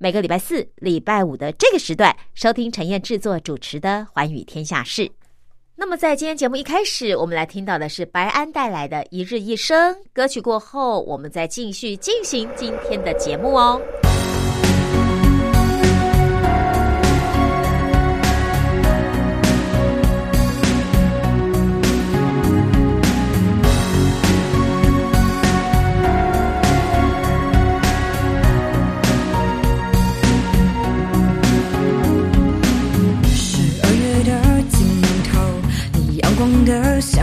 每个礼拜四、礼拜五的这个时段收听陈燕制作。主持的《寰宇天下事》，那么在今天节目一开始，我们来听到的是白安带来的一日一生歌曲。过后，我们再继续进行今天的节目哦。光的笑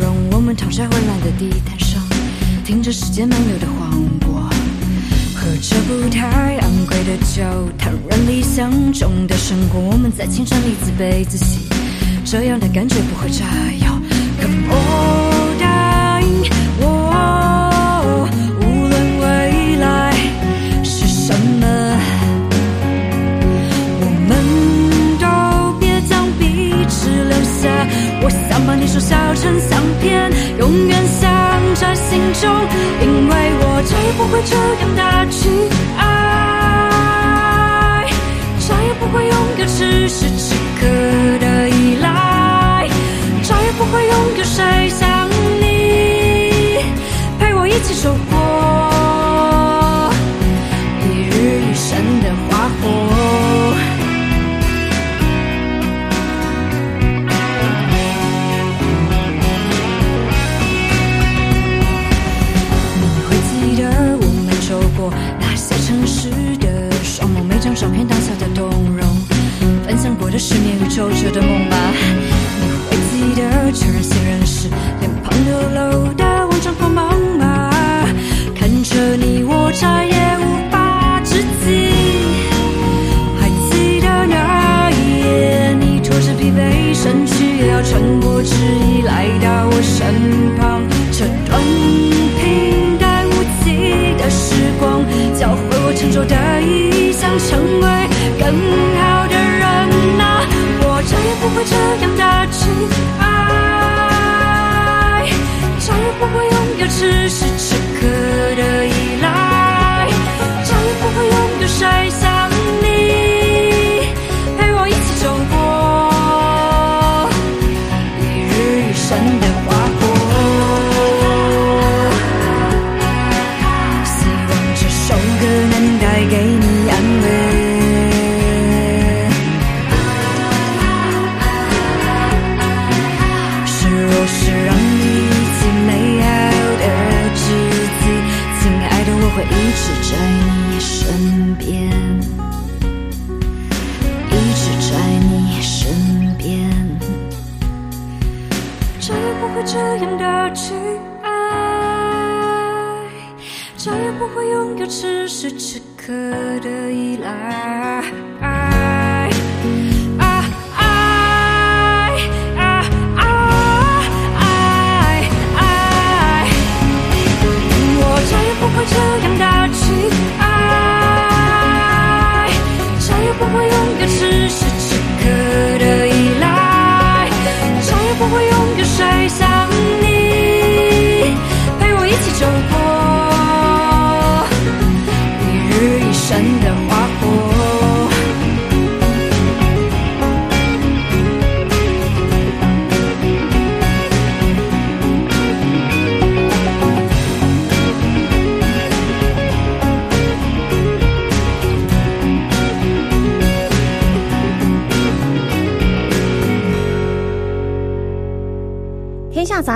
容我们躺在温暖的地毯上。听着时间慢流的黄果喝着不太昂贵的酒谈论理想中的生活我们在青春里自卑自喜。这样的感觉不会炸药 come on 把你收小成相片，永远想在心中。因为我再也不会这样的去爱，再也不会拥有此时此刻的依赖，再也不会拥有谁像你陪我一起走过。十年与久久的梦吧。你会记得确认信任时，脸庞流露的万丈光芒吗？看着你，我再也无法自己。还记得那一夜，你拖着疲惫身躯，也要穿过质疑来到我身旁。这段平淡无奇的时光，教会我沉着的意。想成为更好只是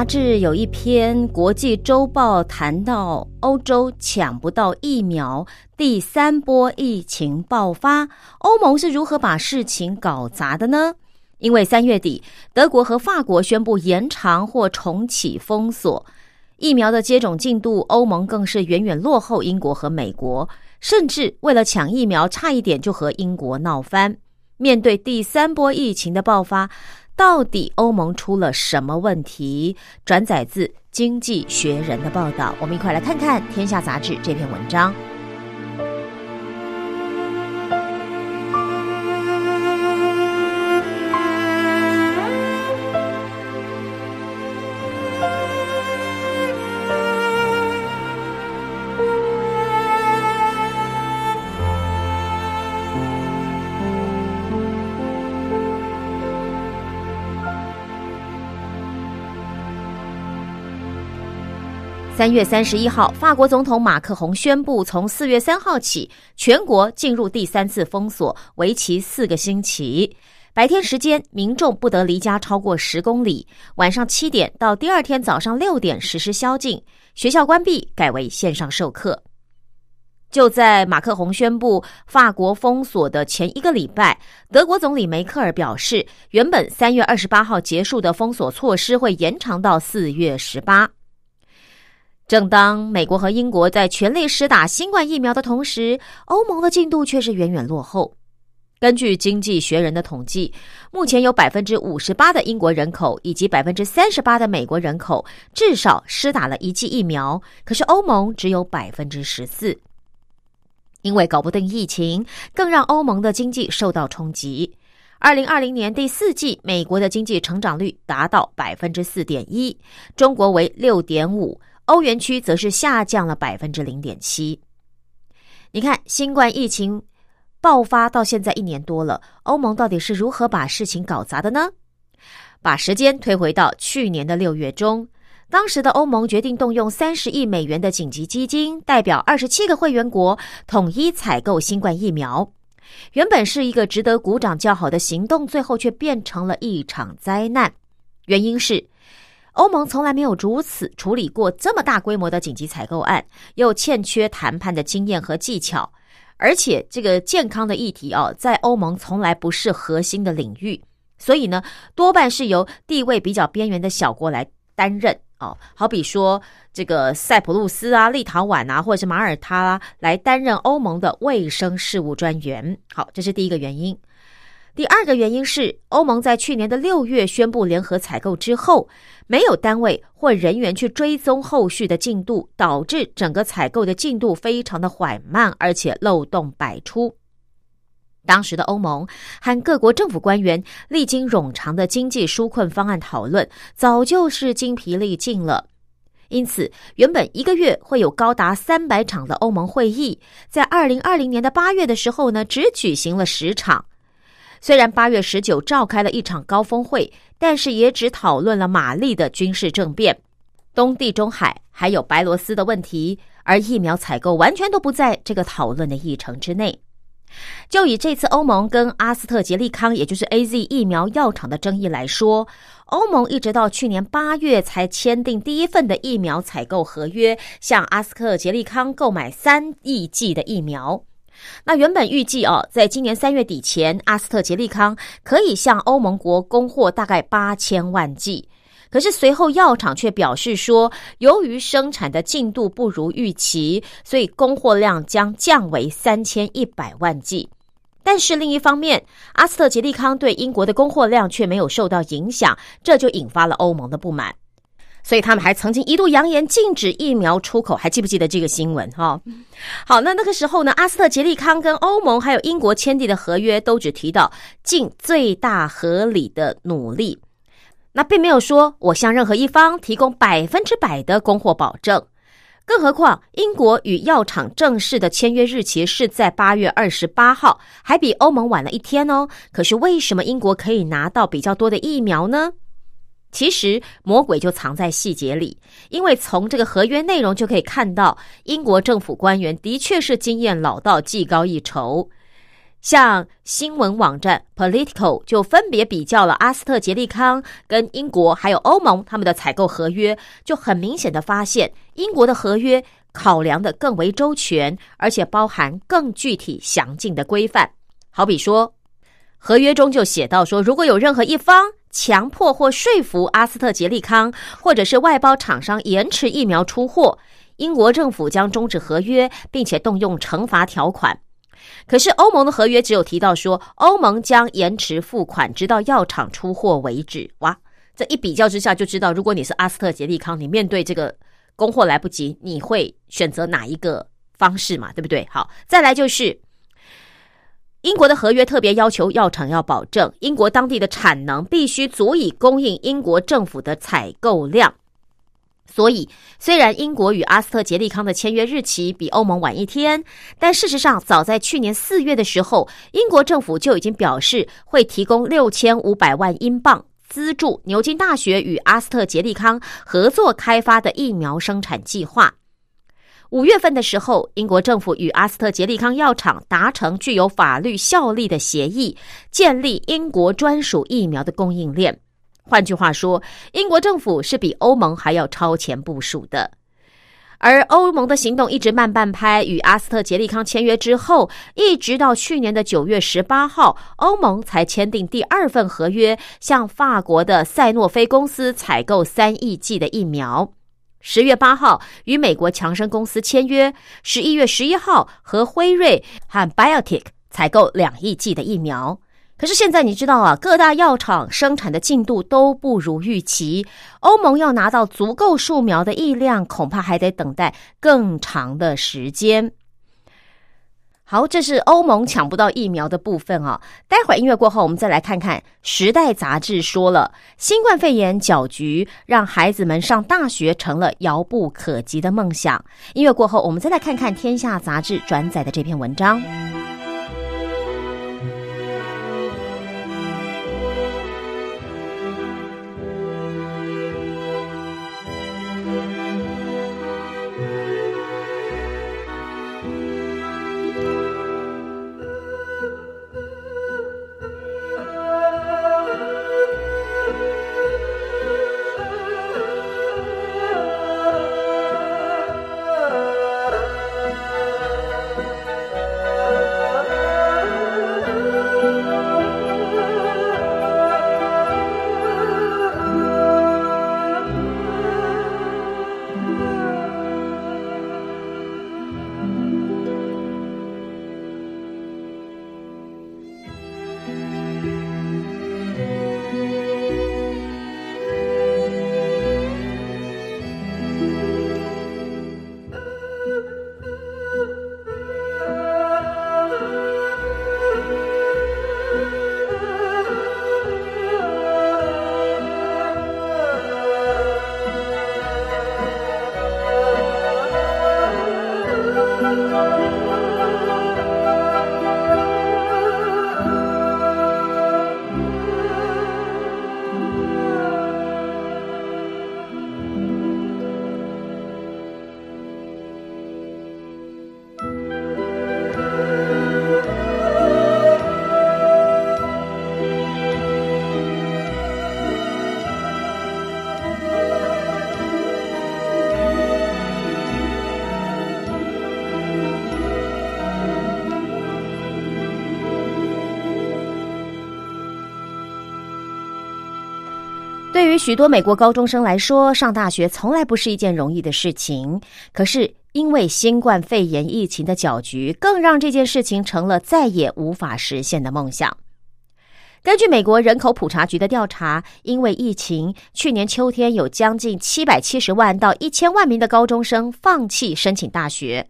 杂志有一篇国际周报谈到欧洲抢不到疫苗，第三波疫情爆发，欧盟是如何把事情搞砸的呢？因为三月底，德国和法国宣布延长或重启封锁疫苗的接种进度，欧盟更是远远落后英国和美国，甚至为了抢疫苗，差一点就和英国闹翻。面对第三波疫情的爆发，到底欧盟出了什么问题？转载自《经济学人》的报道，我们一块来看看《天下杂志》这篇文章。三月三十一号，法国总统马克宏宣布，从四月三号起，全国进入第三次封锁，为期四个星期。白天时间，民众不得离家超过十公里；晚上七点到第二天早上六点实施宵禁，学校关闭，改为线上授课。就在马克宏宣布法国封锁的前一个礼拜，德国总理梅克尔表示，原本三月二十八号结束的封锁措施会延长到四月十八。正当美国和英国在全力施打新冠疫苗的同时，欧盟的进度却是远远落后。根据《经济学人》的统计，目前有百分之五十八的英国人口以及百分之三十八的美国人口至少施打了一剂疫苗，可是欧盟只有百分之十四。因为搞不定疫情，更让欧盟的经济受到冲击。二零二零年第四季，美国的经济成长率达到百分之四点一，中国为六点五。欧元区则是下降了百分之零点七。你看，新冠疫情爆发到现在一年多了，欧盟到底是如何把事情搞砸的呢？把时间推回到去年的六月中，当时的欧盟决定动用三十亿美元的紧急基金，代表二十七个会员国统一采购新冠疫苗。原本是一个值得鼓掌叫好的行动，最后却变成了一场灾难。原因是。欧盟从来没有如此处理过这么大规模的紧急采购案，又欠缺谈判的经验和技巧，而且这个健康的议题哦，在欧盟从来不是核心的领域，所以呢，多半是由地位比较边缘的小国来担任哦，好比说这个塞浦路斯啊、立陶宛啊，或者是马耳他啊，来担任欧盟的卫生事务专员。好，这是第一个原因。第二个原因是，欧盟在去年的六月宣布联合采购之后，没有单位或人员去追踪后续的进度，导致整个采购的进度非常的缓慢，而且漏洞百出。当时的欧盟和各国政府官员历经冗长的经济纾困方案讨论，早就是精疲力尽了。因此，原本一个月会有高达三百场的欧盟会议，在二零二零年的八月的时候呢，只举行了十场。虽然八月十九召开了一场高峰会，但是也只讨论了马利的军事政变、东地中海还有白罗斯的问题，而疫苗采购完全都不在这个讨论的议程之内。就以这次欧盟跟阿斯特捷利康，也就是 A Z 疫苗药厂的争议来说，欧盟一直到去年八月才签订第一份的疫苗采购合约，向阿斯特捷利康购买三亿剂的疫苗。那原本预计哦，在今年三月底前，阿斯特捷利康可以向欧盟国供货大概八千万剂。可是随后药厂却表示说，由于生产的进度不如预期，所以供货量将降为三千一百万剂。但是另一方面，阿斯特捷利康对英国的供货量却没有受到影响，这就引发了欧盟的不满。所以他们还曾经一度扬言禁止疫苗出口，还记不记得这个新闻？哈，好，那那个时候呢，阿斯特捷利康跟欧盟还有英国签订的合约都只提到尽最大合理的努力，那并没有说我向任何一方提供百分之百的供货保证。更何况，英国与药厂正式的签约日期是在八月二十八号，还比欧盟晚了一天哦。可是为什么英国可以拿到比较多的疫苗呢？其实魔鬼就藏在细节里，因为从这个合约内容就可以看到，英国政府官员的确是经验老道、技高一筹。像新闻网站 Political 就分别比较了阿斯特捷利康跟英国还有欧盟他们的采购合约，就很明显的发现，英国的合约考量的更为周全，而且包含更具体详尽的规范。好比说，合约中就写到说，如果有任何一方强迫或说服阿斯特捷利康或者是外包厂商延迟疫苗出货，英国政府将终止合约，并且动用惩罚条款。可是欧盟的合约只有提到说，欧盟将延迟付款，直到药厂出货为止。哇，这一比较之下就知道，如果你是阿斯特捷利康，你面对这个供货来不及，你会选择哪一个方式嘛？对不对？好，再来就是英国的合约特别要求药厂要保证英国当地的产能必须足以供应英国政府的采购量。所以，虽然英国与阿斯特捷利康的签约日期比欧盟晚一天，但事实上，早在去年四月的时候，英国政府就已经表示会提供六千五百万英镑资助牛津大学与阿斯特捷利康合作开发的疫苗生产计划。五月份的时候，英国政府与阿斯特捷利康药厂达成具有法律效力的协议，建立英国专属疫苗的供应链。换句话说，英国政府是比欧盟还要超前部署的，而欧盟的行动一直慢半拍。与阿斯特捷利康签约之后，一直到去年的九月十八号，欧盟才签订第二份合约，向法国的赛诺菲公司采购三亿剂的疫苗。十月八号与美国强生公司签约，十一月十一号和辉瑞和 Biotech 采购两亿剂的疫苗。可是现在你知道啊，各大药厂生产的进度都不如预期，欧盟要拿到足够数苗的疫量，恐怕还得等待更长的时间。好，这是欧盟抢不到疫苗的部分啊。待会儿音乐过后，我们再来看看《时代》杂志说了，新冠肺炎搅局让孩子们上大学成了遥不可及的梦想。音乐过后，我们再来看看《天下》杂志转载的这篇文章。许多美国高中生来说，上大学从来不是一件容易的事情。可是，因为新冠肺炎疫情的搅局，更让这件事情成了再也无法实现的梦想。根据美国人口普查局的调查，因为疫情，去年秋天有将近七百七十万到一千万名的高中生放弃申请大学。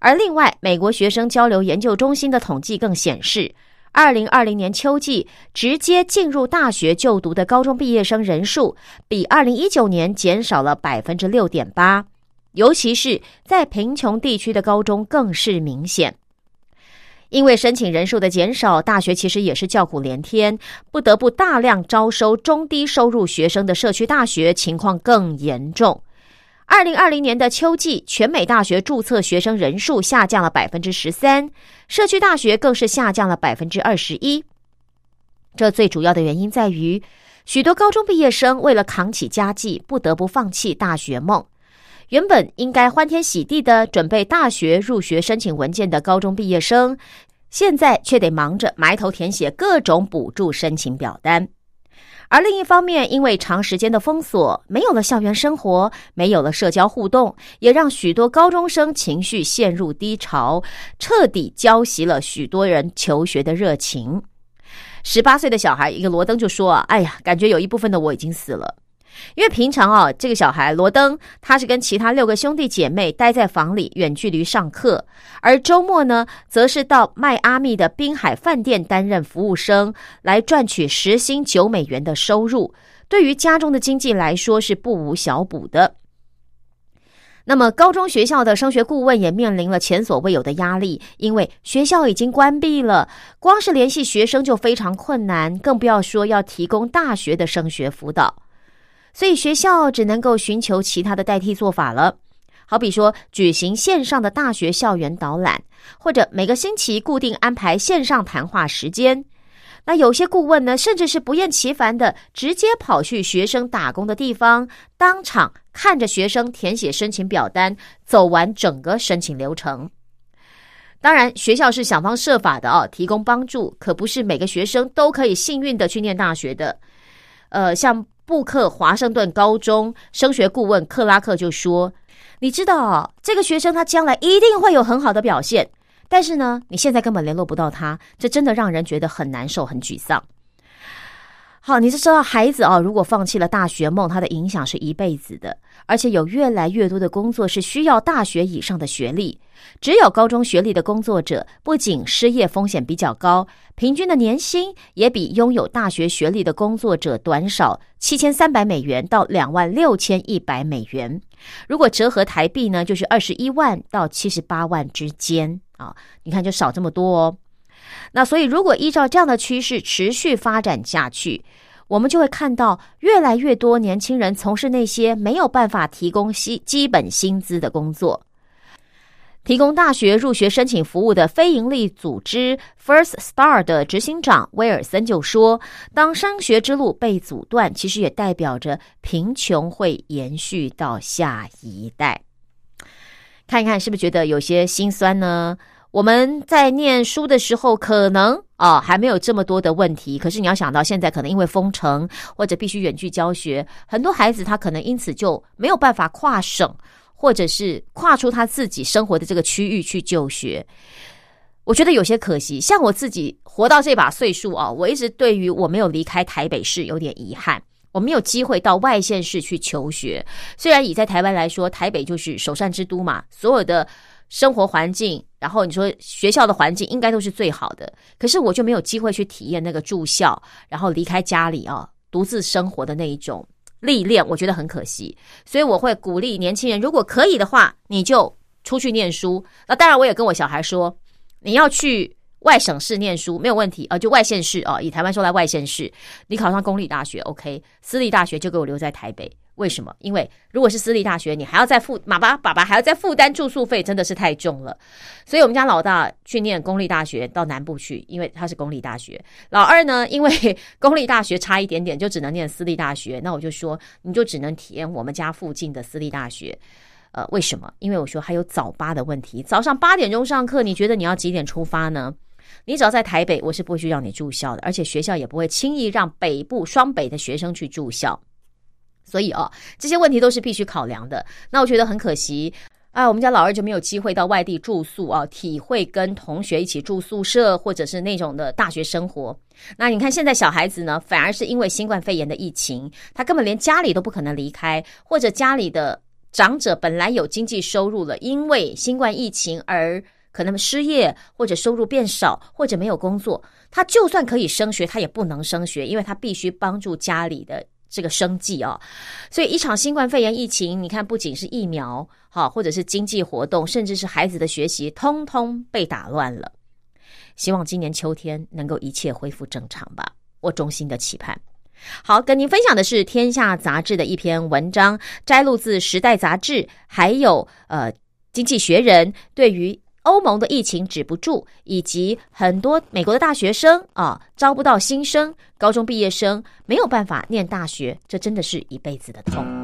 而另外，美国学生交流研究中心的统计更显示。二零二零年秋季，直接进入大学就读的高中毕业生人数比二零一九年减少了百分之六点八，尤其是在贫穷地区的高中更是明显。因为申请人数的减少，大学其实也是叫苦连天，不得不大量招收中低收入学生的社区大学情况更严重。二零二零年的秋季，全美大学注册学生人数下降了百分之十三，社区大学更是下降了百分之二十一。这最主要的原因在于，许多高中毕业生为了扛起家计，不得不放弃大学梦。原本应该欢天喜地的准备大学入学申请文件的高中毕业生，现在却得忙着埋头填写各种补助申请表单。而另一方面，因为长时间的封锁，没有了校园生活，没有了社交互动，也让许多高中生情绪陷入低潮，彻底浇熄了许多人求学的热情。十八岁的小孩一个罗登就说：“啊，哎呀，感觉有一部分的我已经死了。”因为平常啊，这个小孩罗登他是跟其他六个兄弟姐妹待在房里远距离上课，而周末呢，则是到迈阿密的滨海饭店担任服务生，来赚取时薪九美元的收入。对于家中的经济来说是不无小补的。那么，高中学校的升学顾问也面临了前所未有的压力，因为学校已经关闭了，光是联系学生就非常困难，更不要说要提供大学的升学辅导。所以学校只能够寻求其他的代替做法了，好比说举行线上的大学校园导览，或者每个星期固定安排线上谈话时间。那有些顾问呢，甚至是不厌其烦的直接跑去学生打工的地方，当场看着学生填写申请表单，走完整个申请流程。当然，学校是想方设法的哦，提供帮助，可不是每个学生都可以幸运的去念大学的。呃，像。布克华盛顿高中升学顾问克拉克就说：“你知道啊，这个学生他将来一定会有很好的表现，但是呢，你现在根本联络不到他，这真的让人觉得很难受、很沮丧。”好，你是知道孩子啊，如果放弃了大学梦，他的影响是一辈子的。而且有越来越多的工作是需要大学以上的学历，只有高中学历的工作者，不仅失业风险比较高，平均的年薪也比拥有大学学历的工作者短少七千三百美元到两万六千一百美元。如果折合台币呢，就是二十一万到七十八万之间啊。你看，就少这么多哦。那所以，如果依照这样的趋势持续发展下去，我们就会看到越来越多年轻人从事那些没有办法提供基基本薪资的工作。提供大学入学申请服务的非营利组织 First Star 的执行长威尔森就说：“当升学之路被阻断，其实也代表着贫穷会延续到下一代。”看一看，是不是觉得有些心酸呢？我们在念书的时候，可能啊还没有这么多的问题。可是你要想到，现在可能因为封城或者必须远距教学，很多孩子他可能因此就没有办法跨省，或者是跨出他自己生活的这个区域去就学。我觉得有些可惜。像我自己活到这把岁数啊，我一直对于我没有离开台北市有点遗憾，我没有机会到外县市去求学。虽然以在台湾来说，台北就是首善之都嘛，所有的。生活环境，然后你说学校的环境应该都是最好的，可是我就没有机会去体验那个住校，然后离开家里啊，独自生活的那一种历练，我觉得很可惜。所以我会鼓励年轻人，如果可以的话，你就出去念书。那当然，我也跟我小孩说，你要去外省市念书没有问题啊，就外县市啊，以台湾说来外县市，你考上公立大学 OK，私立大学就给我留在台北。为什么？因为如果是私立大学，你还要再付爸爸爸爸还要再负担住宿费，真的是太重了。所以我们家老大去念公立大学，到南部去，因为他是公立大学。老二呢，因为公立大学差一点点，就只能念私立大学。那我就说，你就只能体验我们家附近的私立大学。呃，为什么？因为我说还有早八的问题，早上八点钟上课，你觉得你要几点出发呢？你只要在台北，我是不会去让你住校的，而且学校也不会轻易让北部双北的学生去住校。所以哦，这些问题都是必须考量的。那我觉得很可惜啊，我们家老二就没有机会到外地住宿啊，体会跟同学一起住宿舍或者是那种的大学生活。那你看现在小孩子呢，反而是因为新冠肺炎的疫情，他根本连家里都不可能离开，或者家里的长者本来有经济收入了，因为新冠疫情而可能失业或者收入变少或者没有工作，他就算可以升学，他也不能升学，因为他必须帮助家里的。这个生计啊，所以一场新冠肺炎疫情，你看不仅是疫苗，好，或者是经济活动，甚至是孩子的学习，通通被打乱了。希望今年秋天能够一切恢复正常吧，我衷心的期盼。好，跟您分享的是《天下杂志》的一篇文章，摘录自《时代》杂志，还有呃《经济学人》对于欧盟的疫情止不住，以及很多美国的大学生啊招不到新生，高中毕业生没有办法念大学，这真的是一辈子的痛。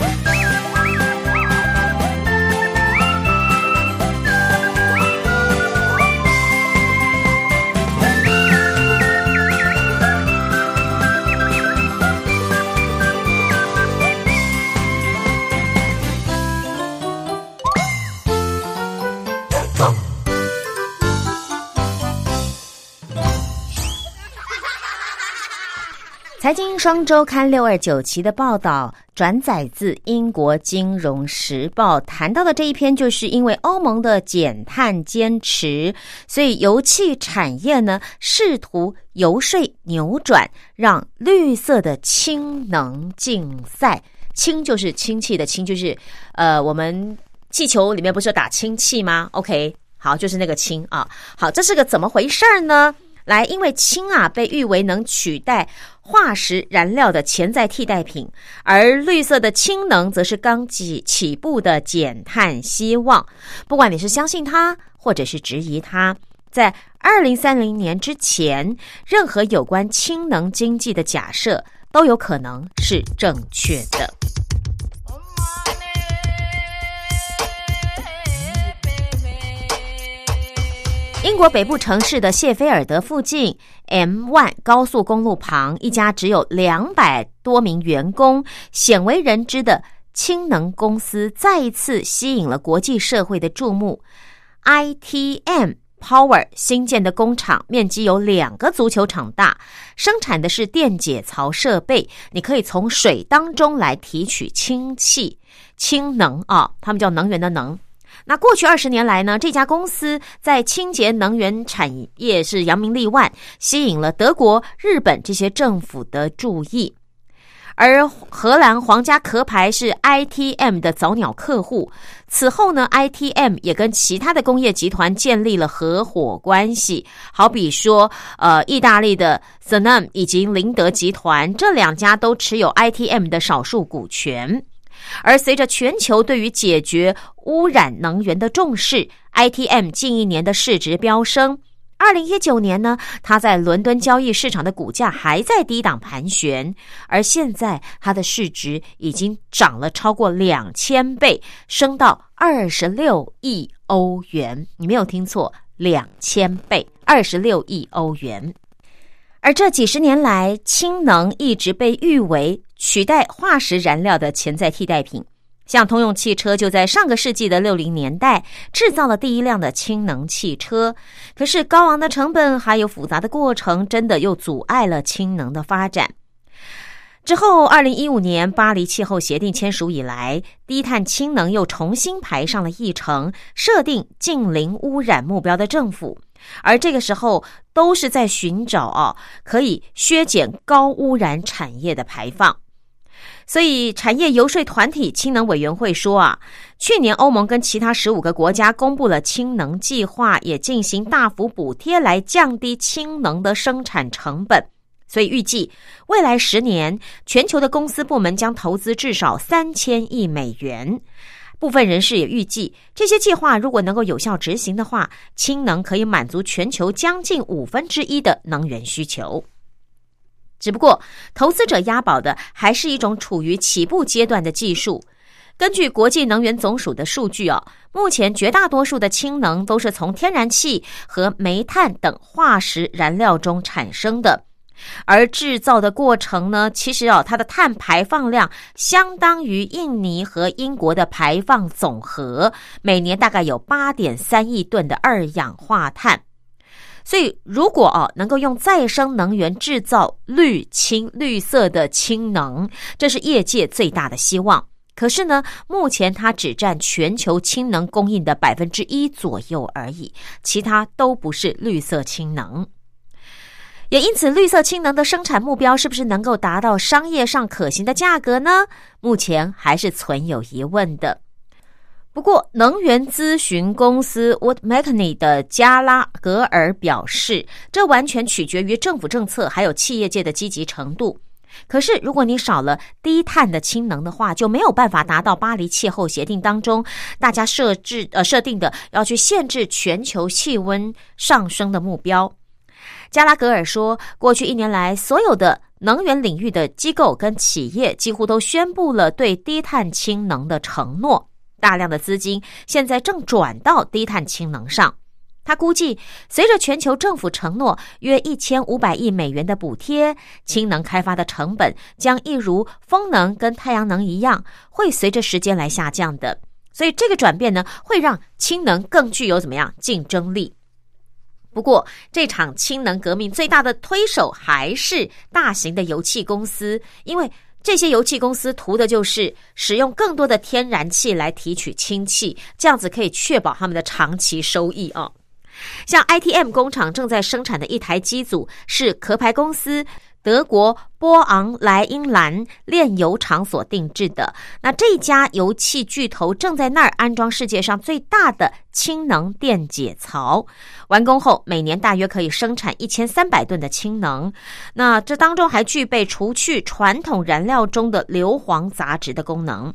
财经双周刊六二九期的报道，转载自英国金融时报，谈到的这一篇，就是因为欧盟的减碳坚持，所以油气产业呢试图游说扭转，让绿色的氢能竞赛。氢就是氢气的氢，就是呃，我们气球里面不是有打氢气吗？OK，好，就是那个氢啊。好，这是个怎么回事呢？来，因为氢啊被誉为能取代化石燃料的潜在替代品，而绿色的氢能则是刚起起步的减碳希望。不管你是相信它，或者是质疑它，在二零三零年之前，任何有关氢能经济的假设都有可能是正确的。国北部城市的谢菲尔德附近 M1 高速公路旁，一家只有两百多名员工、鲜为人知的氢能公司，再一次吸引了国际社会的注目。ITM Power 新建的工厂面积有两个足球场大，生产的是电解槽设备，你可以从水当中来提取氢气、氢能啊，他们叫能源的能。那过去二十年来呢，这家公司在清洁能源产业是扬名立万，吸引了德国、日本这些政府的注意。而荷兰皇家壳牌是 ITM 的早鸟客户。此后呢，ITM 也跟其他的工业集团建立了合伙关系，好比说，呃，意大利的 Snam 以及林德集团这两家都持有 ITM 的少数股权。而随着全球对于解决污染能源的重视，ITM 近一年的市值飙升。二零一九年呢，它在伦敦交易市场的股价还在低档盘旋，而现在它的市值已经涨了超过两千倍，升到二十六亿欧元。你没有听错，两千倍，二十六亿欧元。而这几十年来，氢能一直被誉为取代化石燃料的潜在替代品。像通用汽车就在上个世纪的六零年代制造了第一辆的氢能汽车，可是高昂的成本还有复杂的过程，真的又阻碍了氢能的发展。之后，二零一五年巴黎气候协定签署以来，低碳氢能又重新排上了议程，设定近零污染目标的政府，而这个时候都是在寻找啊可以削减高污染产业的排放。所以，产业游说团体氢能委员会说啊，去年欧盟跟其他十五个国家公布了氢能计划，也进行大幅补贴来降低氢能的生产成本。所以，预计未来十年，全球的公司部门将投资至少三千亿美元。部分人士也预计，这些计划如果能够有效执行的话，氢能可以满足全球将近五分之一的能源需求。只不过，投资者押宝的还是一种处于起步阶段的技术。根据国际能源总署的数据啊，目前绝大多数的氢能都是从天然气和煤炭等化石燃料中产生的，而制造的过程呢，其实哦，它的碳排放量相当于印尼和英国的排放总和，每年大概有八点三亿吨的二氧化碳。所以，如果啊能够用再生能源制造绿氢、绿色的氢能，这是业界最大的希望。可是呢，目前它只占全球氢能供应的百分之一左右而已，其他都不是绿色氢能。也因此，绿色氢能的生产目标是不是能够达到商业上可行的价格呢？目前还是存有疑问的。不过，能源咨询公司 Wood Mackenzie 的加拉格尔表示，这完全取决于政府政策还有企业界的积极程度。可是，如果你少了低碳的氢能的话，就没有办法达到巴黎气候协定当中大家设置呃设定的要去限制全球气温上升的目标。加拉格尔说，过去一年来，所有的能源领域的机构跟企业几乎都宣布了对低碳氢能的承诺。大量的资金现在正转到低碳氢能上。他估计，随着全球政府承诺约一千五百亿美元的补贴，氢能开发的成本将一如风能跟太阳能一样，会随着时间来下降的。所以，这个转变呢，会让氢能更具有怎么样竞争力？不过，这场氢能革命最大的推手还是大型的油气公司，因为。这些油气公司图的就是使用更多的天然气来提取氢气，这样子可以确保他们的长期收益啊。像 ITM 工厂正在生产的一台机组是壳牌公司。德国波昂莱茵兰炼油厂所定制的，那这家油气巨头正在那儿安装世界上最大的氢能电解槽，完工后每年大约可以生产一千三百吨的氢能。那这当中还具备除去传统燃料中的硫磺杂质的功能。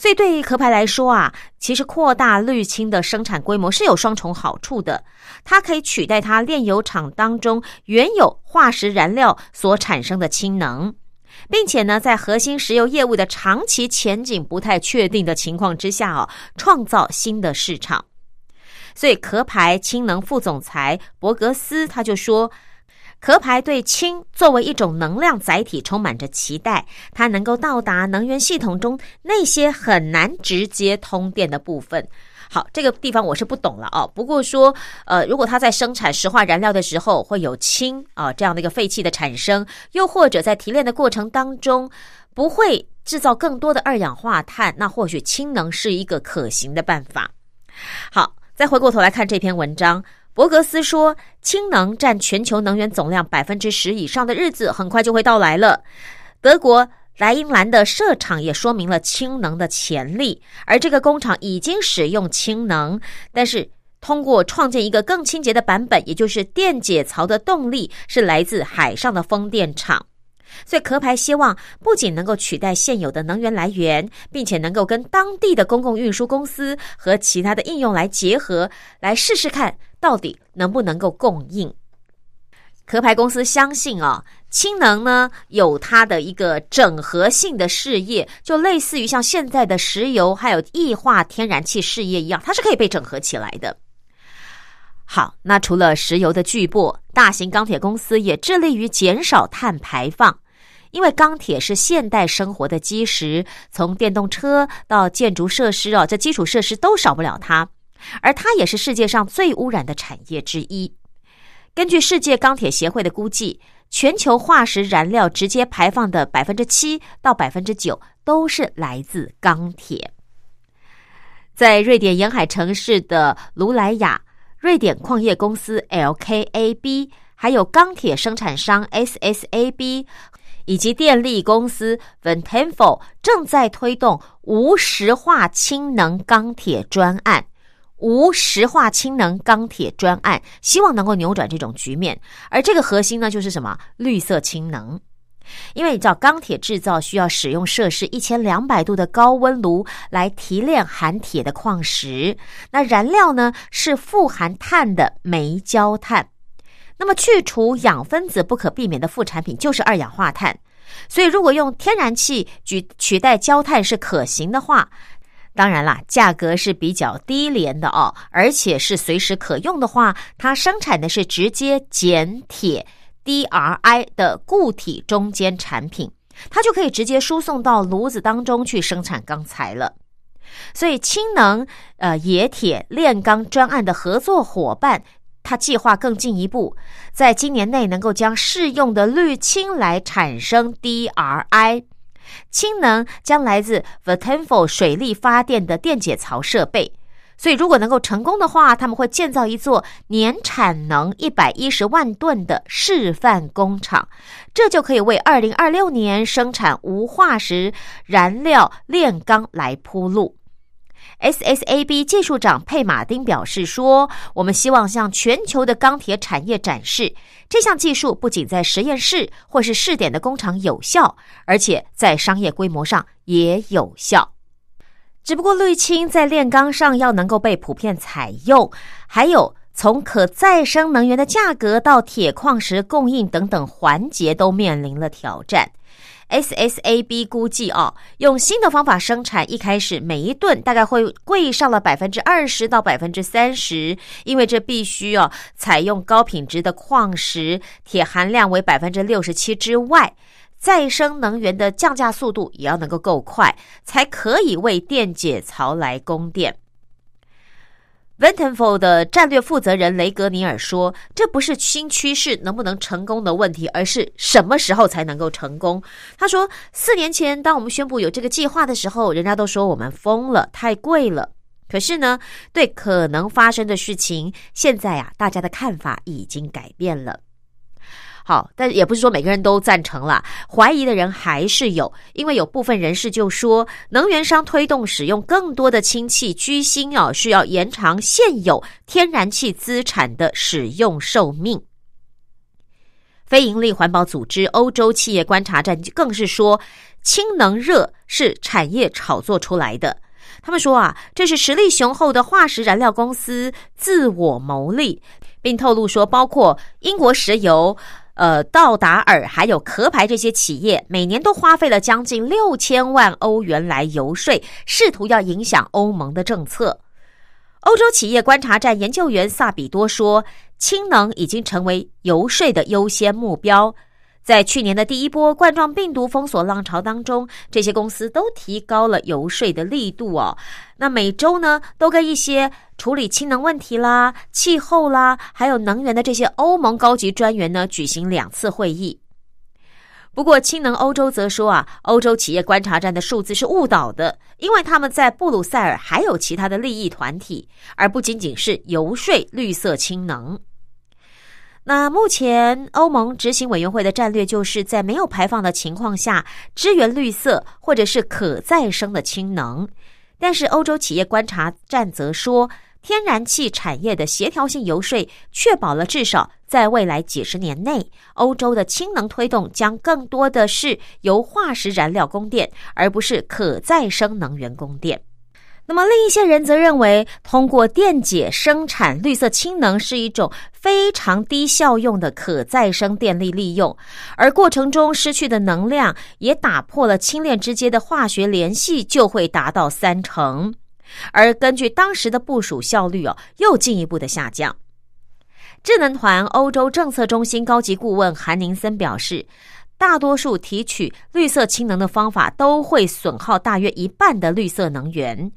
所以，对于壳牌来说啊，其实扩大氯氢的生产规模是有双重好处的。它可以取代它炼油厂当中原有化石燃料所产生的氢能，并且呢，在核心石油业务的长期前景不太确定的情况之下啊，创造新的市场。所以，壳牌氢能副总裁伯格斯他就说。壳牌对氢作为一种能量载体充满着期待，它能够到达能源系统中那些很难直接通电的部分。好，这个地方我是不懂了哦。不过说，呃，如果它在生产石化燃料的时候会有氢啊这样的一个废气的产生，又或者在提炼的过程当中不会制造更多的二氧化碳，那或许氢能是一个可行的办法。好，再回过头来看这篇文章。伯格斯说：“氢能占全球能源总量百分之十以上的日子很快就会到来了。”德国莱茵兰的设厂也说明了氢能的潜力，而这个工厂已经使用氢能，但是通过创建一个更清洁的版本，也就是电解槽的动力是来自海上的风电场。所以壳牌希望不仅能够取代现有的能源来源，并且能够跟当地的公共运输公司和其他的应用来结合，来试试看。到底能不能够供应？壳牌公司相信啊，氢能呢有它的一个整合性的事业，就类似于像现在的石油还有液化天然气事业一样，它是可以被整合起来的。好，那除了石油的巨擘，大型钢铁公司也致力于减少碳排放，因为钢铁是现代生活的基石，从电动车到建筑设施哦，这基础设施都少不了它，而它也是世界上最污染的产业之一。根据世界钢铁协会的估计，全球化石燃料直接排放的百分之七到百分之九都是来自钢铁。在瑞典沿海城市的卢莱雅，瑞典矿业公司 LKAB，还有钢铁生产商 SSAB，以及电力公司 v e n t e n f o 正在推动无石化氢能钢铁专案。无石化氢能钢铁专案，希望能够扭转这种局面。而这个核心呢，就是什么？绿色氢能。因为你知道，钢铁制造需要使用摄氏一千两百度的高温炉来提炼含铁的矿石，那燃料呢是富含碳的煤焦炭。那么去除氧分子不可避免的副产品就是二氧化碳。所以，如果用天然气取取代焦炭是可行的话。当然啦，价格是比较低廉的哦，而且是随时可用的话，它生产的是直接减铁 DRI 的固体中间产品，它就可以直接输送到炉子当中去生产钢材了。所以，氢能呃冶铁炼钢专案的合作伙伴，他计划更进一步，在今年内能够将适用的氯氢来产生 DRI。氢能将来自 v a t e n f o 水力发电的电解槽设备，所以如果能够成功的话，他们会建造一座年产能一百一十万吨的示范工厂，这就可以为二零二六年生产无化石燃料炼钢来铺路。SSAB 技术长佩马丁表示说：“我们希望向全球的钢铁产业展示，这项技术不仅在实验室或是试点的工厂有效，而且在商业规模上也有效。只不过氯氢在炼钢上要能够被普遍采用，还有从可再生能源的价格到铁矿石供应等等环节都面临了挑战。” SSAB 估计啊，用新的方法生产，一开始每一吨大概会贵上了百分之二十到百分之三十，因为这必须要采用高品质的矿石，铁含量为百分之六十七之外，再生能源的降价速度也要能够够快，才可以为电解槽来供电。V e n t e n f o 的战略负责人雷格尼尔说：“这不是新趋势能不能成功的问题，而是什么时候才能够成功。”他说：“四年前，当我们宣布有这个计划的时候，人家都说我们疯了，太贵了。可是呢，对可能发生的事情，现在啊，大家的看法已经改变了。”好，但也不是说每个人都赞成了，怀疑的人还是有，因为有部分人士就说，能源商推动使用更多的氢气，居心哦，需要延长现有天然气资产的使用寿命。非盈利环保组织欧洲企业观察站更是说，氢能热是产业炒作出来的。他们说啊，这是实力雄厚的化石燃料公司自我牟利，并透露说，包括英国石油。呃，道达尔还有壳牌这些企业，每年都花费了将近六千万欧元来游说，试图要影响欧盟的政策。欧洲企业观察站研究员萨比多说：“氢能已经成为游说的优先目标。”在去年的第一波冠状病毒封锁浪潮当中，这些公司都提高了游说的力度哦。那每周呢，都跟一些处理氢能问题啦、气候啦，还有能源的这些欧盟高级专员呢，举行两次会议。不过，氢能欧洲则说啊，欧洲企业观察站的数字是误导的，因为他们在布鲁塞尔还有其他的利益团体，而不仅仅是游说绿色氢能。那目前欧盟执行委员会的战略就是在没有排放的情况下支援绿色或者是可再生的氢能，但是欧洲企业观察站则说，天然气产业的协调性游说确保了至少在未来几十年内，欧洲的氢能推动将更多的是由化石燃料供电，而不是可再生能源供电。那么另一些人则认为，通过电解生产绿色氢能是一种非常低效用的可再生电力利用，而过程中失去的能量也打破了氢链之间的化学联系，就会达到三成。而根据当时的部署效率哦，又进一步的下降。智能团欧洲政策中心高级顾问韩宁森表示。大多数提取绿色氢能的方法都会损耗大约一半的绿色能源。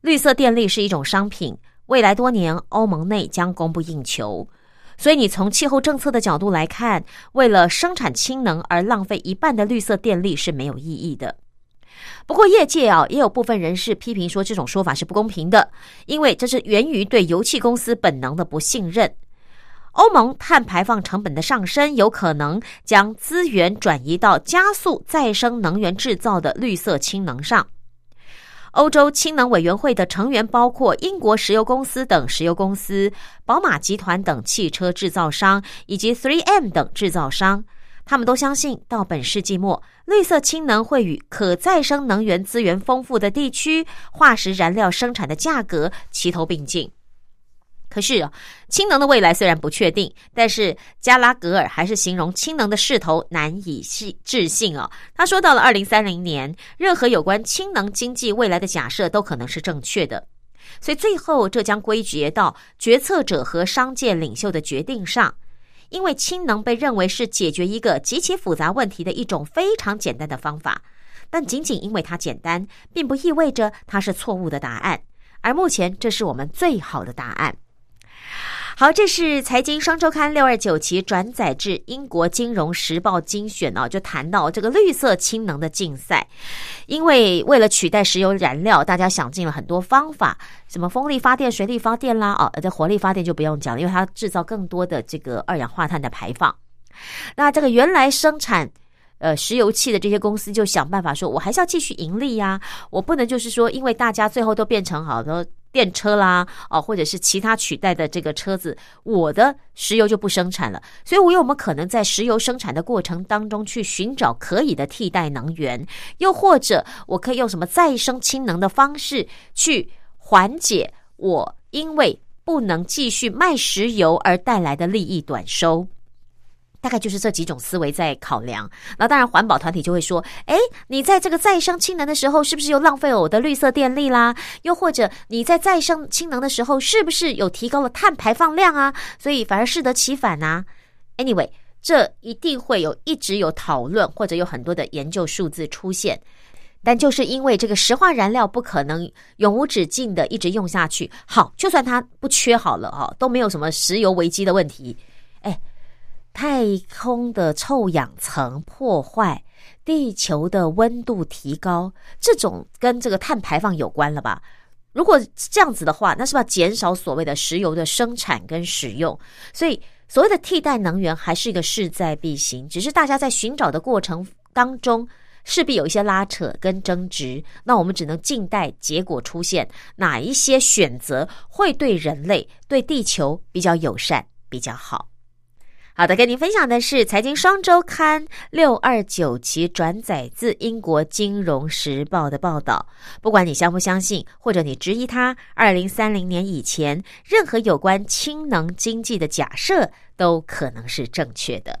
绿色电力是一种商品，未来多年欧盟内将供不应求。所以，你从气候政策的角度来看，为了生产氢能而浪费一半的绿色电力是没有意义的。不过，业界啊也有部分人士批评说，这种说法是不公平的，因为这是源于对油气公司本能的不信任。欧盟碳排放成本的上升，有可能将资源转移到加速再生能源制造的绿色氢能上。欧洲氢能委员会的成员包括英国石油公司等石油公司、宝马集团等汽车制造商以及 3M 等制造商。他们都相信，到本世纪末，绿色氢能会与可再生能源资源丰富的地区化石燃料生产的价格齐头并进。可是，氢能的未来虽然不确定，但是加拉格尔还是形容氢能的势头难以信置信哦。他说，到了二零三零年，任何有关氢能经济未来的假设都可能是正确的。所以，最后这将归结到决策者和商界领袖的决定上，因为氢能被认为是解决一个极其复杂问题的一种非常简单的方法，但仅仅因为它简单，并不意味着它是错误的答案。而目前，这是我们最好的答案。好，这是财经双周刊六二九期转载至英国金融时报精选哦，就谈到这个绿色氢能的竞赛，因为为了取代石油燃料，大家想尽了很多方法，什么风力发电、水力发电啦，哦，这火力发电就不用讲了，因为它制造更多的这个二氧化碳的排放。那这个原来生产呃石油气的这些公司就想办法说，我还是要继续盈利呀，我不能就是说，因为大家最后都变成好多。电车啦，哦，或者是其他取代的这个车子，我的石油就不生产了。所以，我有没有可能在石油生产的过程当中去寻找可以的替代能源？又或者，我可以用什么再生氢能的方式去缓解我因为不能继续卖石油而带来的利益短收？大概就是这几种思维在考量，那当然环保团体就会说：，哎，你在这个再生氢能的时候，是不是又浪费了我的绿色电力啦？又或者你在再生氢能的时候，是不是有提高了碳排放量啊？所以反而适得其反呐。Anyway，这一定会有一直有讨论，或者有很多的研究数字出现，但就是因为这个石化燃料不可能永无止境的一直用下去，好，就算它不缺好了哦，都没有什么石油危机的问题，太空的臭氧层破坏，地球的温度提高，这种跟这个碳排放有关了吧？如果这样子的话，那是不是要减少所谓的石油的生产跟使用？所以，所谓的替代能源还是一个势在必行，只是大家在寻找的过程当中，势必有一些拉扯跟争执。那我们只能静待结果出现，哪一些选择会对人类、对地球比较友善、比较好？好的，跟您分享的是《财经双周刊》六二九期转载自英国《金融时报》的报道。不管你相不相信，或者你质疑它，二零三零年以前，任何有关氢能经济的假设都可能是正确的。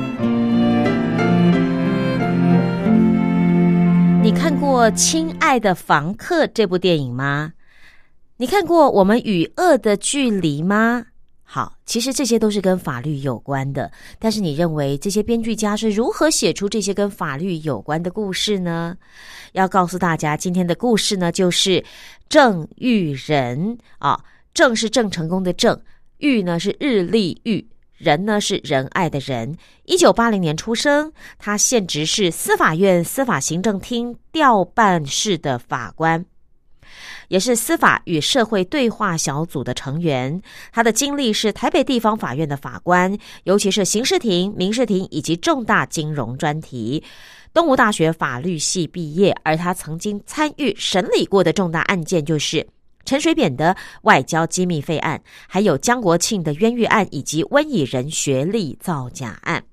你看过《亲爱的房客》这部电影吗？你看过《我们与恶的距离》吗？好，其实这些都是跟法律有关的。但是你认为这些编剧家是如何写出这些跟法律有关的故事呢？要告诉大家，今天的故事呢，就是郑玉仁啊，郑是郑成功的郑，玉呢是日历玉，仁呢是仁爱的仁。一九八零年出生，他现职是司法院司法行政厅调办室的法官。也是司法与社会对话小组的成员。他的经历是台北地方法院的法官，尤其是刑事庭、民事庭以及重大金融专题。东吴大学法律系毕业，而他曾经参与审理过的重大案件就是陈水扁的外交机密费案，还有江国庆的冤狱案以及温以仁学历造假案。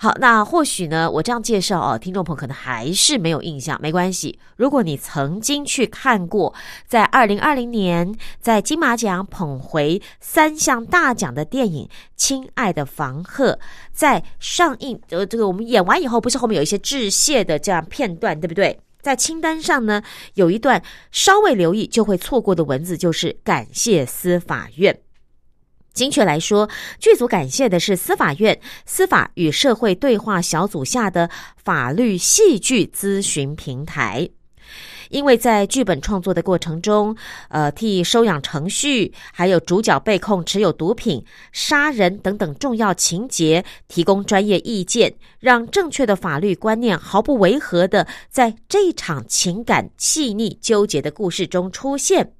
好，那或许呢，我这样介绍哦，听众朋友可能还是没有印象，没关系。如果你曾经去看过，在二零二零年在金马奖捧回三项大奖的电影《亲爱的房客》，在上映呃，这个我们演完以后，不是后面有一些致谢的这样片段，对不对？在清单上呢，有一段稍微留意就会错过的文字，就是感谢司法院。精确来说，剧组感谢的是司法院司法与社会对话小组下的法律戏剧咨询平台，因为在剧本创作的过程中，呃，替收养程序还有主角被控持有毒品、杀人等等重要情节提供专业意见，让正确的法律观念毫不违和的在这场情感细腻纠结的故事中出现。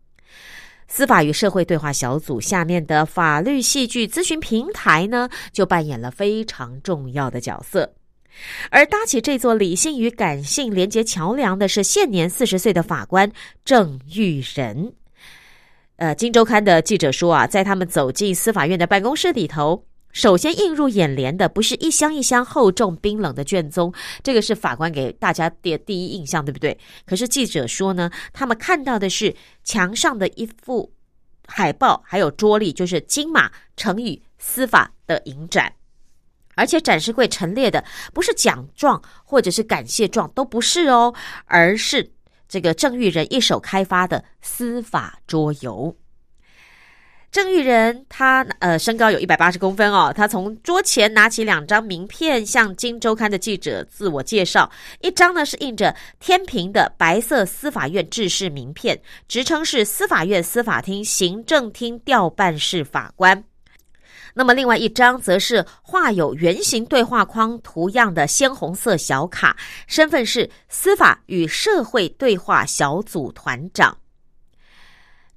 司法与社会对话小组下面的法律戏剧咨询平台呢，就扮演了非常重要的角色。而搭起这座理性与感性连接桥梁的是现年四十岁的法官郑玉仁。呃，《金周刊》的记者说啊，在他们走进司法院的办公室里头，首先映入眼帘的不是一箱一箱厚重冰冷的卷宗，这个是法官给大家的第一印象，对不对？可是记者说呢，他们看到的是墙上的一幅海报，还有桌立，就是金马成语司法的影展，而且展示柜陈列的不是奖状或者是感谢状，都不是哦，而是这个郑玉仁一手开发的司法桌游。郑玉仁他呃身高有一百八十公分哦，他从桌前拿起两张名片，向《金周刊》的记者自我介绍。一张呢是印着天平的白色司法院制式名片，职称是司法院司法厅行政厅调办室法官。那么另外一张则是画有圆形对话框图样的鲜红色小卡，身份是司法与社会对话小组团长。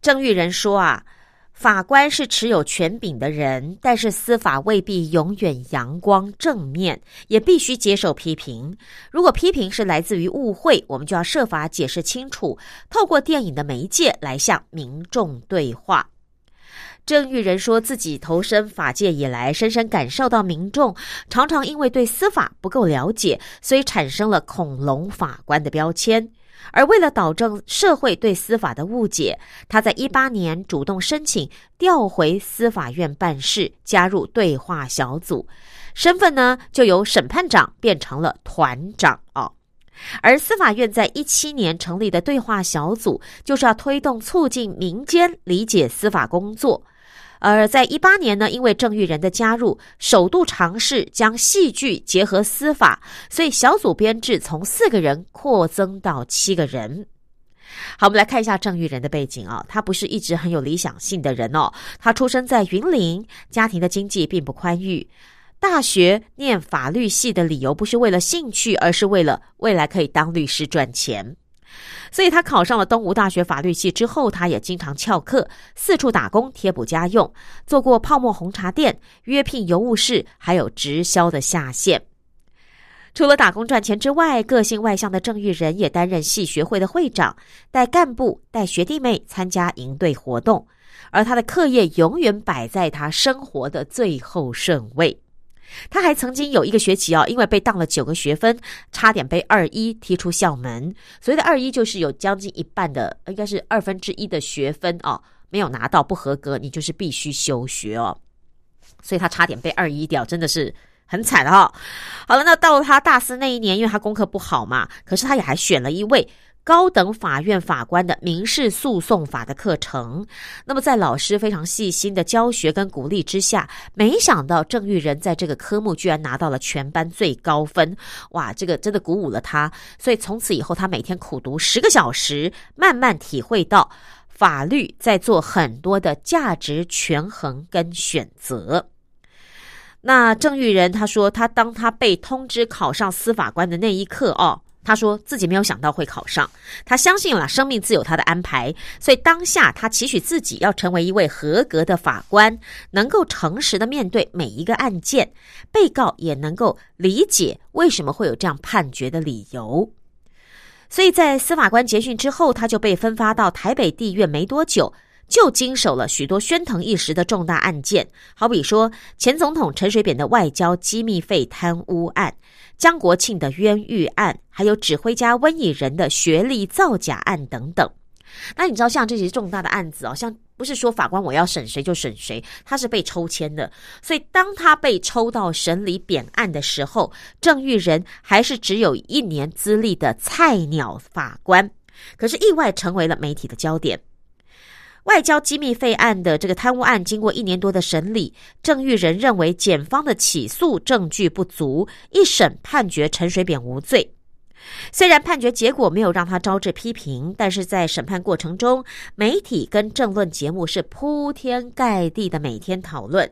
郑玉仁说啊。法官是持有权柄的人，但是司法未必永远阳光正面，也必须接受批评。如果批评是来自于误会，我们就要设法解释清楚，透过电影的媒介来向民众对话。郑玉仁说自己投身法界以来，深深感受到民众常常因为对司法不够了解，所以产生了“恐龙法官”的标签。而为了导正社会对司法的误解，他在一八年主动申请调回司法院办事，加入对话小组，身份呢就由审判长变成了团长哦。而司法院在一七年成立的对话小组，就是要推动促进民间理解司法工作。而在一八年呢，因为郑裕仁的加入，首度尝试将戏剧结合司法，所以小组编制从四个人扩增到七个人。好，我们来看一下郑裕仁的背景啊，他不是一直很有理想性的人哦。他出生在云林，家庭的经济并不宽裕。大学念法律系的理由不是为了兴趣，而是为了未来可以当律师赚钱。所以他考上了东吴大学法律系之后，他也经常翘课，四处打工贴补家用，做过泡沫红茶店、约聘邮务士，还有直销的下线。除了打工赚钱之外，个性外向的郑玉仁也担任系学会的会长，带干部、带学弟妹参加营队活动，而他的课业永远摆在他生活的最后顺位。他还曾经有一个学期哦，因为被当了九个学分，差点被二一踢出校门。所谓的二一，就是有将近一半的，应该是二分之一的学分哦，没有拿到不合格，你就是必须休学哦。所以他差点被二一掉，真的是很惨哈。好了，那到了他大四那一年，因为他功课不好嘛，可是他也还选了一位。高等法院法官的民事诉讼法的课程，那么在老师非常细心的教学跟鼓励之下，没想到郑玉仁在这个科目居然拿到了全班最高分，哇，这个真的鼓舞了他。所以从此以后，他每天苦读十个小时，慢慢体会到法律在做很多的价值权衡跟选择。那郑玉仁他说，他当他被通知考上司法官的那一刻，哦。他说自己没有想到会考上，他相信了生命自有他的安排，所以当下他期许自己要成为一位合格的法官，能够诚实的面对每一个案件，被告也能够理解为什么会有这样判决的理由。所以在司法官结训之后，他就被分发到台北地院没多久。就经手了许多喧腾一时的重大案件，好比说前总统陈水扁的外交机密费贪污案、江国庆的冤狱案，还有指挥家温以仁的学历造假案等等。那你知道，像这些重大的案子哦，像不是说法官我要审谁就审谁，他是被抽签的。所以当他被抽到审理扁案的时候，郑玉仁还是只有一年资历的菜鸟法官，可是意外成为了媒体的焦点。外交机密费案的这个贪污案，经过一年多的审理，郑玉仁认为检方的起诉证据不足，一审判决陈水扁无罪。虽然判决结果没有让他招致批评，但是在审判过程中，媒体跟政论节目是铺天盖地的每天讨论，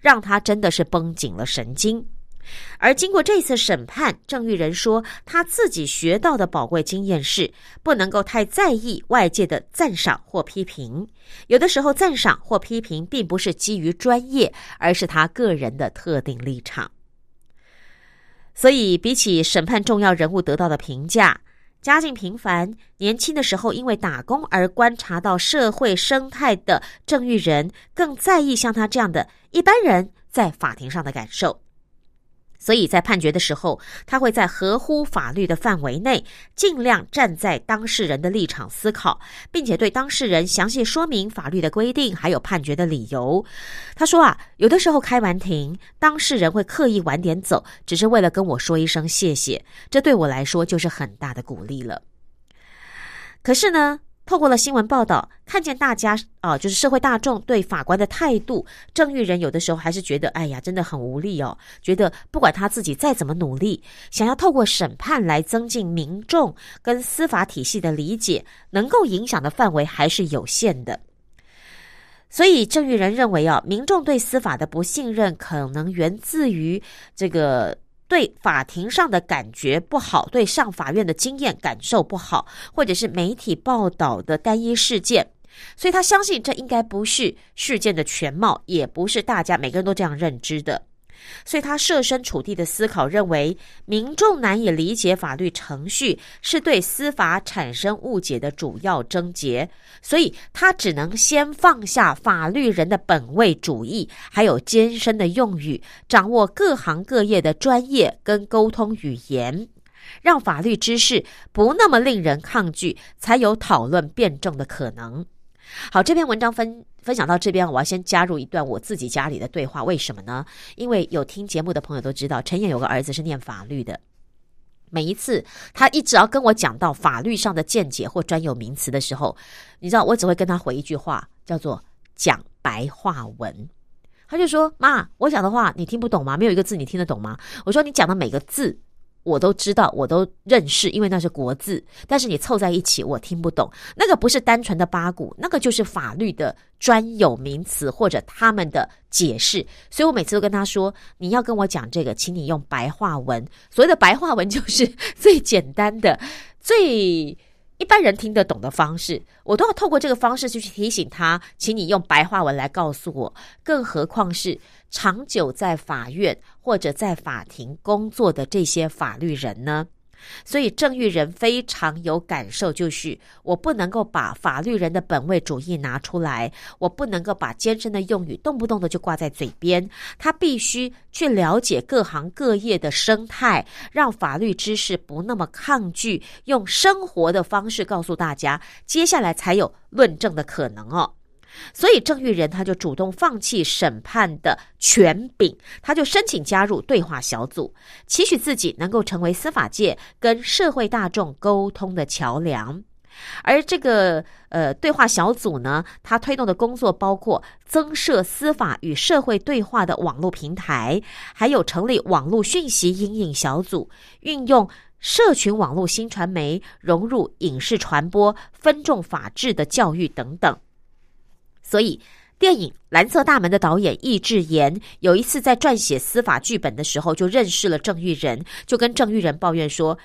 让他真的是绷紧了神经。而经过这次审判，郑玉仁说，他自己学到的宝贵经验是，不能够太在意外界的赞赏或批评。有的时候，赞赏或批评并不是基于专业，而是他个人的特定立场。所以，比起审判重要人物得到的评价，家境平凡、年轻的时候因为打工而观察到社会生态的郑玉仁，更在意像他这样的一般人在法庭上的感受。所以在判决的时候，他会在合乎法律的范围内，尽量站在当事人的立场思考，并且对当事人详细说明法律的规定，还有判决的理由。他说啊，有的时候开完庭，当事人会刻意晚点走，只是为了跟我说一声谢谢，这对我来说就是很大的鼓励了。可是呢？透过了新闻报道，看见大家啊，就是社会大众对法官的态度，郑玉仁有的时候还是觉得，哎呀，真的很无力哦。觉得不管他自己再怎么努力，想要透过审判来增进民众跟司法体系的理解，能够影响的范围还是有限的。所以郑玉仁认为啊，民众对司法的不信任，可能源自于这个。对法庭上的感觉不好，对上法院的经验感受不好，或者是媒体报道的单一事件，所以他相信这应该不是事件的全貌，也不是大家每个人都这样认知的。所以他设身处地的思考，认为民众难以理解法律程序是对司法产生误解的主要症结，所以他只能先放下法律人的本位主义，还有艰深的用语，掌握各行各业的专业跟沟通语言，让法律知识不那么令人抗拒，才有讨论辩证的可能。好，这篇文章分。分享到这边，我要先加入一段我自己家里的对话。为什么呢？因为有听节目的朋友都知道，陈燕有个儿子是念法律的。每一次他一直要跟我讲到法律上的见解或专有名词的时候，你知道，我只会跟他回一句话，叫做讲白话文。他就说：“妈，我讲的话你听不懂吗？没有一个字你听得懂吗？”我说：“你讲的每个字。”我都知道，我都认识，因为那是国字。但是你凑在一起，我听不懂。那个不是单纯的八股，那个就是法律的专有名词或者他们的解释。所以我每次都跟他说：“你要跟我讲这个，请你用白话文。所谓的白话文，就是 最简单的、最一般人听得懂的方式，我都要透过这个方式去提醒他，请你用白话文来告诉我。更何况是长久在法院或者在法庭工作的这些法律人呢？所以郑玉仁非常有感受，就是我不能够把法律人的本位主义拿出来，我不能够把艰深的用语动不动的就挂在嘴边，他必须去了解各行各业的生态，让法律知识不那么抗拒，用生活的方式告诉大家，接下来才有论证的可能哦。所以郑玉仁他就主动放弃审判的权柄，他就申请加入对话小组，期许自己能够成为司法界跟社会大众沟通的桥梁。而这个呃对话小组呢，他推动的工作包括增设司法与社会对话的网络平台，还有成立网络讯息阴影小组，运用社群网络新传媒融入影视传播、分众法治的教育等等。所以，电影《蓝色大门》的导演易智言有一次在撰写司法剧本的时候，就认识了郑玉仁，就跟郑玉仁抱怨说，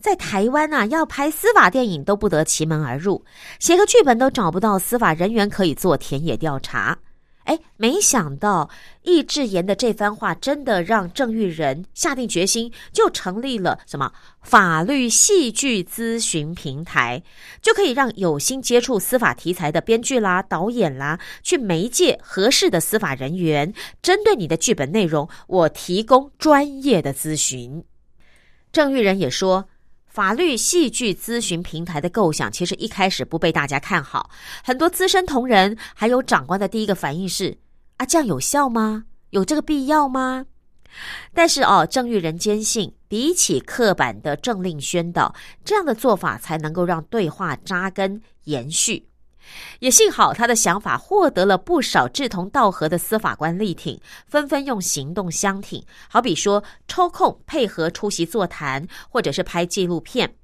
在台湾啊，要拍司法电影都不得其门而入，写个剧本都找不到司法人员可以做田野调查。哎，没想到易智言的这番话真的让郑玉仁下定决心，就成立了什么法律戏剧咨询平台，就可以让有心接触司法题材的编剧啦、导演啦，去媒介合适的司法人员，针对你的剧本内容，我提供专业的咨询。郑玉仁也说。法律戏剧咨询平台的构想，其实一开始不被大家看好。很多资深同仁还有长官的第一个反应是：啊，这样有效吗？有这个必要吗？但是哦，郑玉仁坚信，比起刻板的政令宣导，这样的做法才能够让对话扎根延续。也幸好他的想法获得了不少志同道合的司法官力挺，纷纷用行动相挺。好比说抽空配合出席座谈，或者是拍纪录片。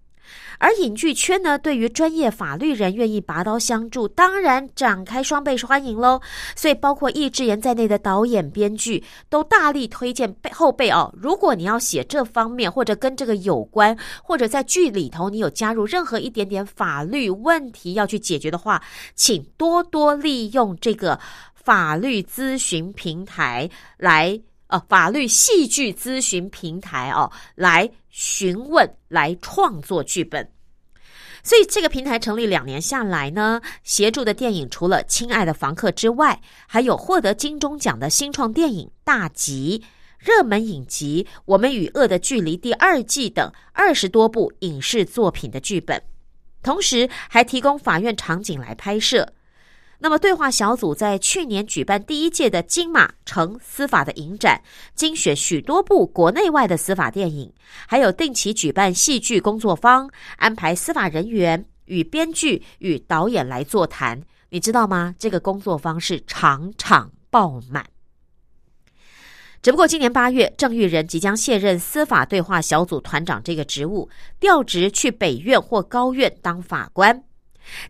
而影剧圈呢，对于专业法律人愿意拔刀相助，当然展开双倍欢迎喽。所以，包括易智言在内的导演、编剧都大力推荐背后辈哦。如果你要写这方面，或者跟这个有关，或者在剧里头你有加入任何一点点法律问题要去解决的话，请多多利用这个法律咨询平台来。呃，法律戏剧咨询平台哦，来询问、来创作剧本。所以这个平台成立两年下来呢，协助的电影除了《亲爱的房客》之外，还有获得金钟奖的新创电影《大吉》、热门影集《我们与恶的距离》第二季等二十多部影视作品的剧本，同时还提供法院场景来拍摄。那么，对话小组在去年举办第一届的金马城司法的影展，精选许多部国内外的司法电影，还有定期举办戏剧工作坊，安排司法人员与编剧与导演来座谈。你知道吗？这个工作坊是场场爆满。只不过今年八月，郑玉仁即将卸任司法对话小组团长这个职务，调职去北院或高院当法官。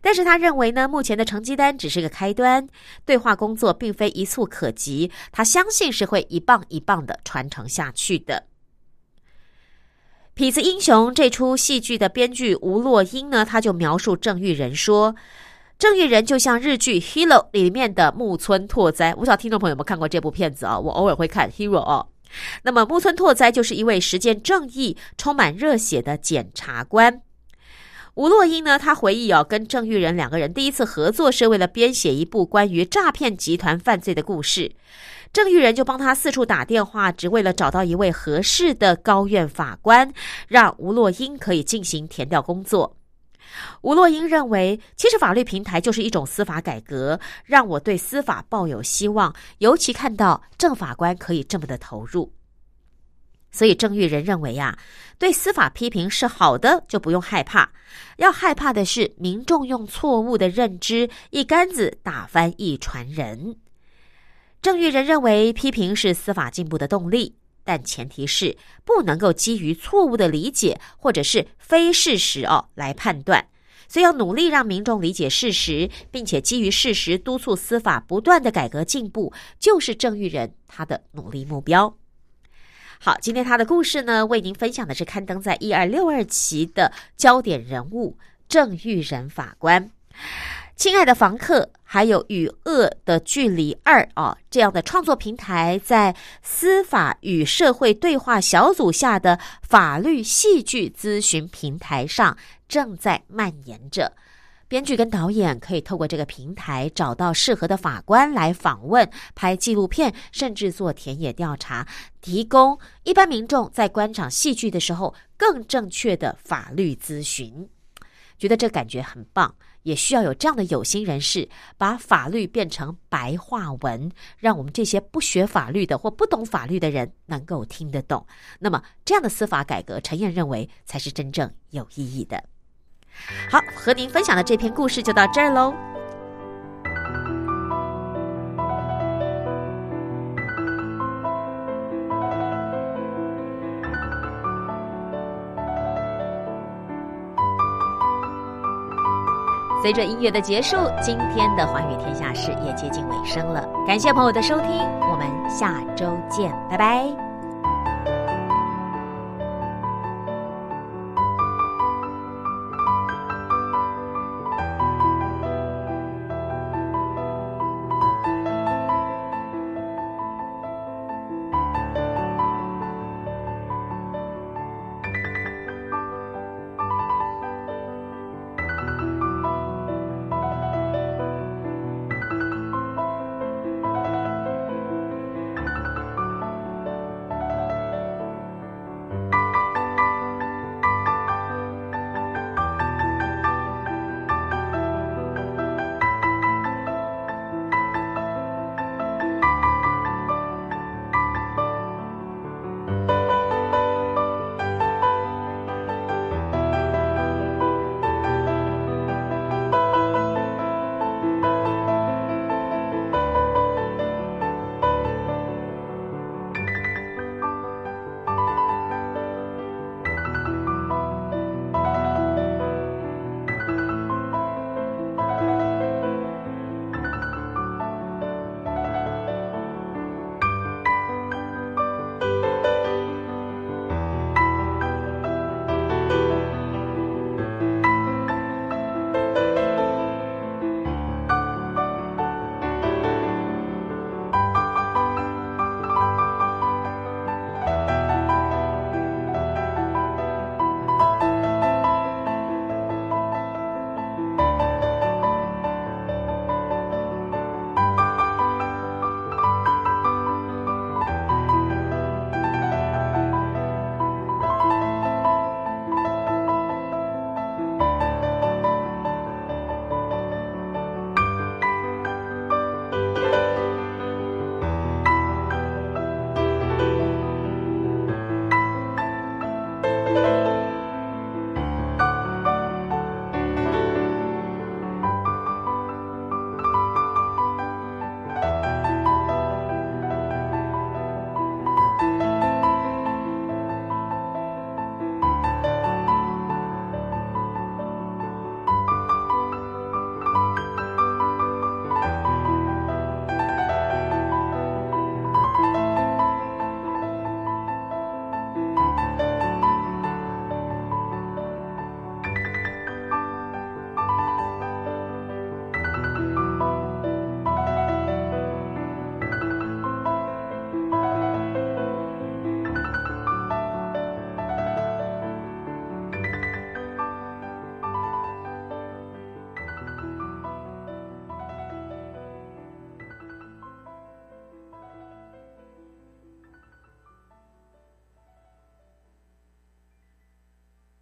但是他认为呢，目前的成绩单只是个开端，对话工作并非一蹴可及，他相信是会一棒一棒的传承下去的。《痞子英雄》这出戏剧的编剧吴洛英呢，他就描述郑玉仁说：“郑玉仁就像日剧《Hero》里面的木村拓哉，不知道听众朋友有没有看过这部片子啊？我偶尔会看《Hero》哦。那么木村拓哉就是一位实践正义、充满热血的检察官。”吴洛英呢？他回忆哦，跟郑玉仁两个人第一次合作是为了编写一部关于诈骗集团犯罪的故事。郑玉仁就帮他四处打电话，只为了找到一位合适的高院法官，让吴洛英可以进行填调工作。吴洛英认为，其实法律平台就是一种司法改革，让我对司法抱有希望，尤其看到郑法官可以这么的投入。所以郑玉仁认为呀，对司法批评是好的，就不用害怕。要害怕的是民众用错误的认知一竿子打翻一船人。郑玉仁认为批评是司法进步的动力，但前提是不能够基于错误的理解或者是非事实哦来判断。所以要努力让民众理解事实，并且基于事实督促司法不断的改革进步，就是郑玉仁他的努力目标。好，今天他的故事呢，为您分享的是刊登在一二六二期的焦点人物郑玉仁法官。亲爱的房客，还有与恶的距离二啊，这样的创作平台在司法与社会对话小组下的法律戏剧咨询平台上正在蔓延着。编剧跟导演可以透过这个平台找到适合的法官来访问、拍纪录片，甚至做田野调查，提供一般民众在观赏戏剧的时候更正确的法律咨询。觉得这感觉很棒，也需要有这样的有心人士，把法律变成白话文，让我们这些不学法律的或不懂法律的人能够听得懂。那么，这样的司法改革，陈燕认为才是真正有意义的。好，和您分享的这篇故事就到这儿喽。随着音乐的结束，今天的《寰宇天下事》也接近尾声了。感谢朋友的收听，我们下周见，拜拜。